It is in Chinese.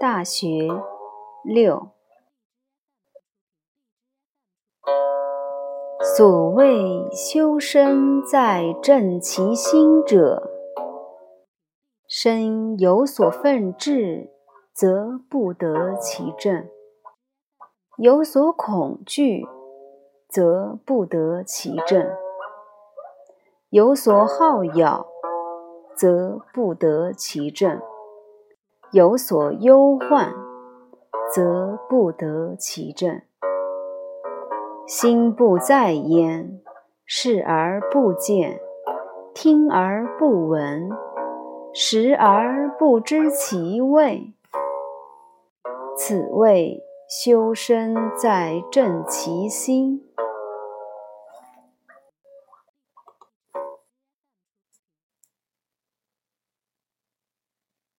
大学》六。所谓修身在正其心者，身有所奋志，则不得其正；有所恐惧，则不得其正；有所好咬，则不得其正；有所忧患，则不得其正。心不在焉，视而不见，听而不闻，食而不知其味。此谓修身在正其心。